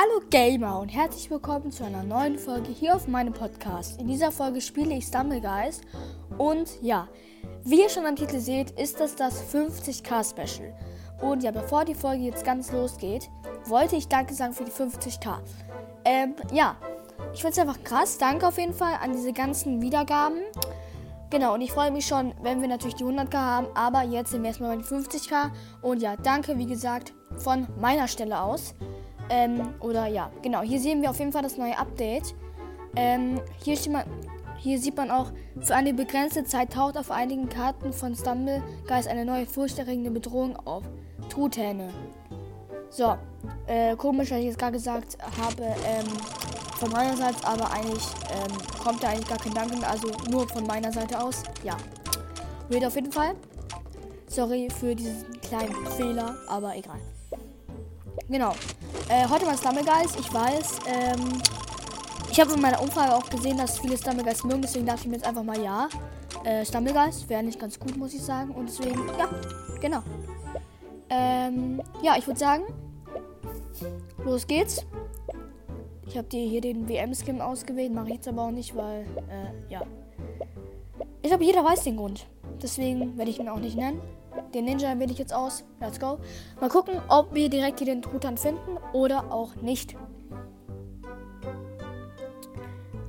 Hallo Gamer und herzlich willkommen zu einer neuen Folge hier auf meinem Podcast. In dieser Folge spiele ich Stumblegeist und ja, wie ihr schon am Titel seht, ist das das 50k Special. Und ja, bevor die Folge jetzt ganz losgeht, wollte ich Danke sagen für die 50k. Ähm, ja, ich finde es einfach krass. Danke auf jeden Fall an diese ganzen Wiedergaben. Genau, und ich freue mich schon, wenn wir natürlich die 100k haben, aber jetzt sind wir erstmal bei den 50k. Und ja, danke, wie gesagt, von meiner Stelle aus. Ähm, oder ja, genau. Hier sehen wir auf jeden Fall das neue Update. Ähm, hier, man, hier sieht man auch, für eine begrenzte Zeit taucht auf einigen Karten von Stumblegeist eine neue furchterregende Bedrohung auf. Truthähne. So, äh, komisch, dass ich jetzt gerade gesagt habe, ähm, von meiner Seite, aber eigentlich ähm, kommt da eigentlich gar kein Danke mehr, also nur von meiner Seite aus. Ja, wird auf jeden Fall. Sorry für diesen kleinen Fehler, aber egal. Genau. Äh, heute mal Stumblegeist. Ich weiß, ähm, ich habe in meiner Umfrage auch gesehen, dass viele Stumblegeist mögen, deswegen dachte ich mir jetzt einfach mal ja. Äh, Stumblegeist wäre nicht ganz gut, muss ich sagen. Und deswegen, ja, genau. Ähm, ja, ich würde sagen, los geht's. Ich habe dir hier den WM-Skin ausgewählt, mache ich jetzt aber auch nicht, weil, äh, ja. Ich glaube, jeder weiß den Grund. Deswegen werde ich ihn auch nicht nennen. Den Ninja wähle ich jetzt aus. Let's go. Mal gucken, ob wir direkt hier den Truthahn finden oder auch nicht.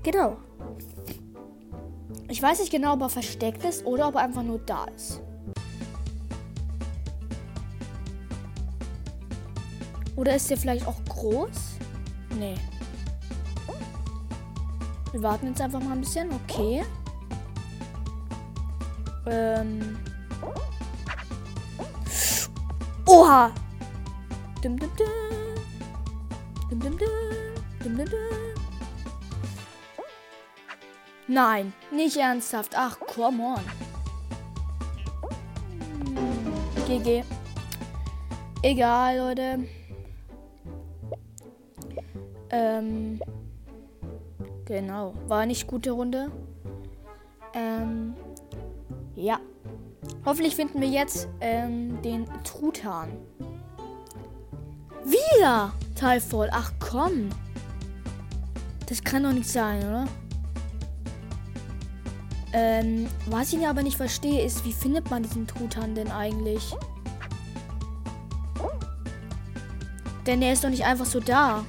Genau. Ich weiß nicht genau, ob er versteckt ist oder ob er einfach nur da ist. Oder ist der vielleicht auch groß? Nee. Wir warten jetzt einfach mal ein bisschen. Okay. Ähm. Oha! Dum, dum, dum. Dum, dum, dum. Dum, dum. Nein, nicht ernsthaft. Ach, come on. GG. Egal, Leute. Ähm. Genau. War nicht gute Runde. Ähm. Ja. Hoffentlich finden wir jetzt ähm, den Truthahn. Wieder! Teilvoll. Ach komm. Das kann doch nicht sein, oder? Ähm, was ich aber nicht verstehe, ist, wie findet man diesen Truthahn denn eigentlich? Denn er ist doch nicht einfach so da.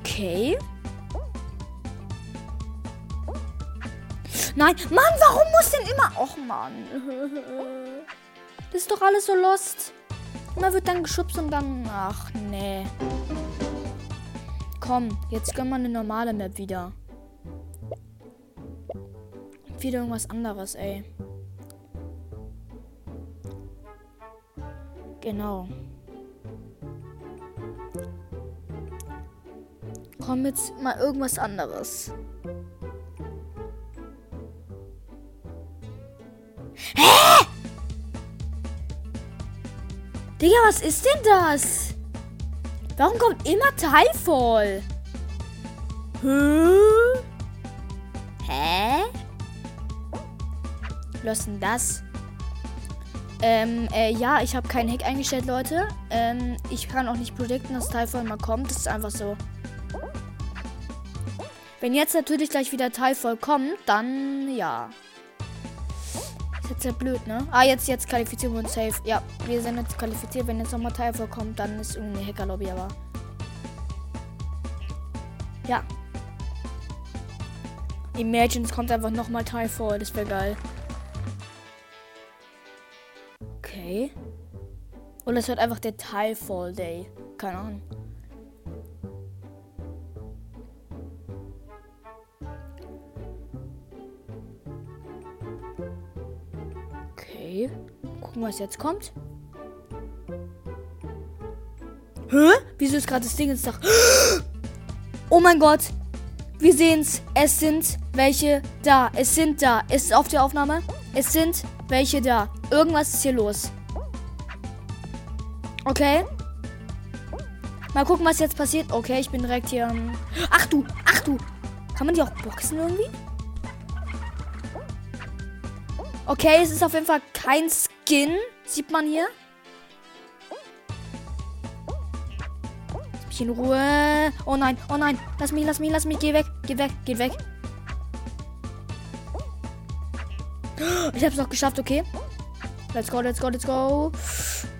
Okay. Nein, Mann, warum muss denn immer... Och, Mann. Das ist doch alles so lost. Immer wird dann geschubst und dann... Ach, nee. Komm, jetzt gönnen wir eine normale Map wieder. Wieder irgendwas anderes, ey. Genau. Komm jetzt mal irgendwas anderes. Digga, was ist denn das? Warum kommt immer Teilvoll? Hä? Hä? Was denn das? Ähm, äh, ja, ich habe keinen Hack eingestellt, Leute. Ähm, ich kann auch nicht predikten, dass Teilvoll mal kommt. Das ist einfach so. Wenn jetzt natürlich gleich wieder Teilvoll kommt, dann ja. Ist jetzt ja blöd, ne? Ah, jetzt, jetzt qualifizieren wir uns safe. Ja, wir sind jetzt qualifiziert. Wenn jetzt nochmal Teilvoll kommt, dann ist irgendeine Hackerlobby, aber. Ja. Imagine, es kommt einfach nochmal Teilvoll. Das wäre geil. Okay. Oder es wird einfach der Teilfall Day. Keine Ahnung. Okay. Gucken, was jetzt kommt. Hä? Wieso ist gerade das Ding ins Dach? Oh mein Gott. Wir sehen's. Es sind welche da. Es sind da. Es ist auf der Aufnahme. Es sind welche da. Irgendwas ist hier los. Okay. Mal gucken, was jetzt passiert. Okay, ich bin direkt hier. Ach du, ach du. Kann man die auch boxen irgendwie? Okay, es ist auf jeden Fall kein Skin. Sieht man hier. Lass mich in Ruhe. Oh nein, oh nein. Lass mich, lass mich, lass mich. Geh weg, geh weg, geh weg. Ich hab's noch geschafft, okay. Let's go, let's go, let's go.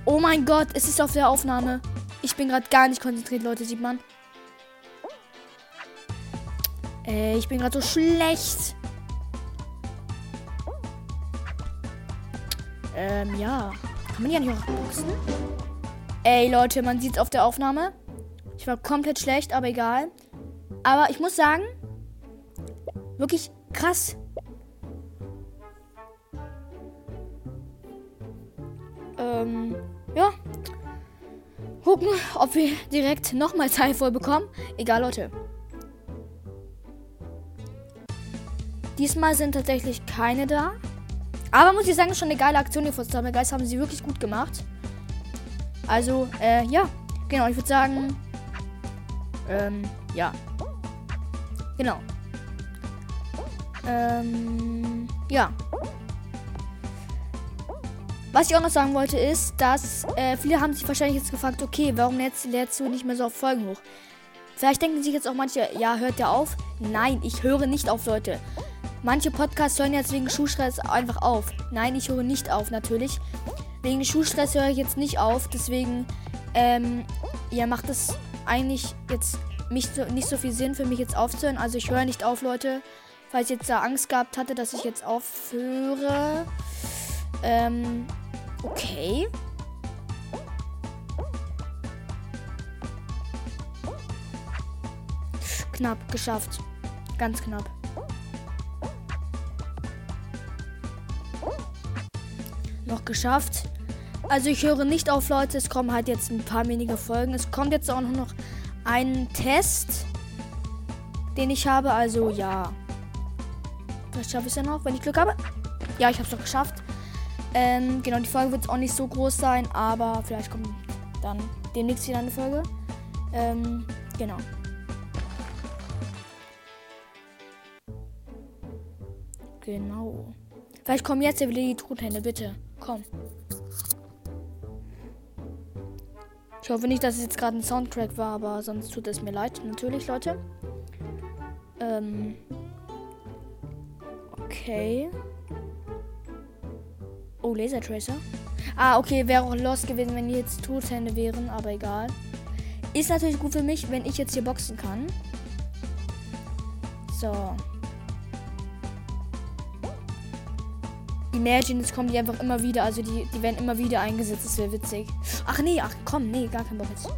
Oh mein Gott, es ist auf der Aufnahme. Ich bin gerade gar nicht konzentriert, Leute, sieht man. Ey, ich bin gerade so schlecht. Ähm, ja. Kann man ja nicht auch boxen? Ey, Leute, man sieht es auf der Aufnahme. Ich war komplett schlecht, aber egal. Aber ich muss sagen, wirklich krass. Ähm, ja. Gucken, ob wir direkt nochmal Teil voll bekommen. Egal, Leute. Diesmal sind tatsächlich keine da. Aber muss ich sagen, schon eine geile Aktion hier von Geist haben sie wirklich gut gemacht. Also, äh, ja. Genau, ich würde sagen, ähm, ja. Genau. Ähm, ja. Was ich auch noch sagen wollte ist, dass äh, viele haben sich wahrscheinlich jetzt gefragt, okay, warum lädst, lädst du nicht mehr so auf Folgen hoch? Vielleicht denken sich jetzt auch manche, ja, hört der auf? Nein, ich höre nicht auf, Leute. Manche Podcasts hören jetzt wegen Schulstress einfach auf. Nein, ich höre nicht auf, natürlich. Wegen Schulstress höre ich jetzt nicht auf. Deswegen, ähm, ja, macht es eigentlich jetzt nicht so, nicht so viel Sinn für mich jetzt aufzuhören. Also ich höre nicht auf, Leute. Falls ich jetzt da Angst gehabt hatte, dass ich jetzt aufhöre. Ähm, okay. Knapp, geschafft. Ganz knapp. Noch geschafft. Also ich höre nicht auf, Leute. Es kommen halt jetzt ein paar weniger Folgen. Es kommt jetzt auch noch ein Test, den ich habe. Also ja. Vielleicht schaffe ich es ja noch, wenn ich Glück habe. Ja, ich habe es doch geschafft. Ähm, genau, die Folge wird auch nicht so groß sein, aber vielleicht kommt dann demnächst wieder eine Folge. Ähm, genau. Genau. Vielleicht kommen jetzt wieder die Truthände, bitte. Komm. Ich hoffe nicht, dass es jetzt gerade ein Soundtrack war, aber sonst tut es mir leid. Natürlich, Leute. Ähm. Okay. Oh, Laser Tracer. Ah, okay, wäre auch los gewesen, wenn die jetzt Tothände wären, aber egal. Ist natürlich gut für mich, wenn ich jetzt hier boxen kann. So. Imagine, es kommen die einfach immer wieder. Also die, die werden immer wieder eingesetzt. Das wäre witzig. Ach nee, ach komm, nee, gar kein Bock jetzt.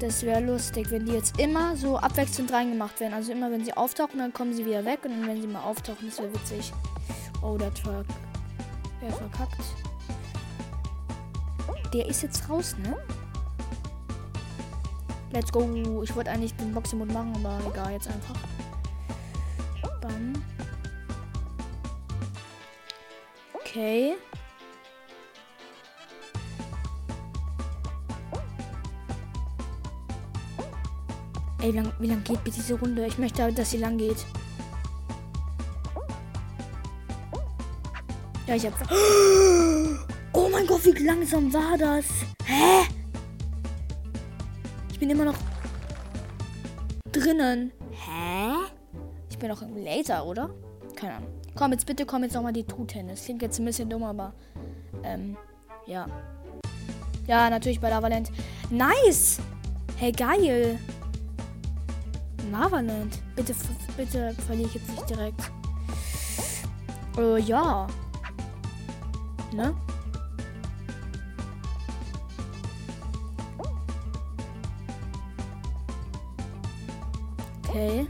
Das wäre lustig, wenn die jetzt immer so abwechselnd reingemacht werden. Also immer, wenn sie auftauchen, dann kommen sie wieder weg. Und dann, wenn sie mal auftauchen, das wäre witzig. Oh, der Truck. Wer verkackt. Der ist jetzt raus, ne? Let's go. Ich wollte eigentlich den Boxing-Mode machen, aber egal, jetzt einfach. Bam. Okay. Ey, wie lange wie lang geht bitte diese Runde? Ich möchte, dass sie lang geht. Ja, ich hab. Oh mein Gott, wie langsam war das? Hä? Ich bin immer noch drinnen. Hä? Ich bin doch im Laser, oder? Keine Ahnung. Komm, jetzt bitte komm jetzt nochmal die Truthände. Das klingt jetzt ein bisschen dumm, aber. Ähm, ja. Ja, natürlich bei Lavaland. Nice! Hey, geil! Lavaland. Bitte, bitte verliere ich jetzt nicht direkt. Äh, ja. Ne? Okay.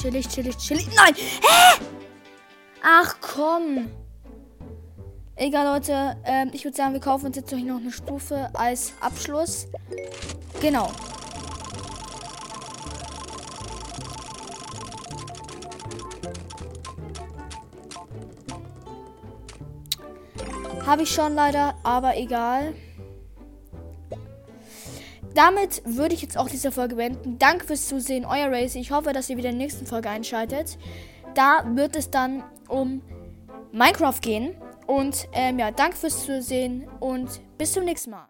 Chillig, chillig, chillig. Nein! Hä? Ach komm. Egal, Leute. Ähm, ich würde sagen, wir kaufen uns jetzt noch eine Stufe als Abschluss. Genau. Habe ich schon leider, aber egal damit würde ich jetzt auch diese Folge beenden. Danke fürs Zusehen, euer Race. Ich hoffe, dass ihr wieder in der nächsten Folge einschaltet. Da wird es dann um Minecraft gehen. Und ähm, ja, danke fürs Zusehen und bis zum nächsten Mal.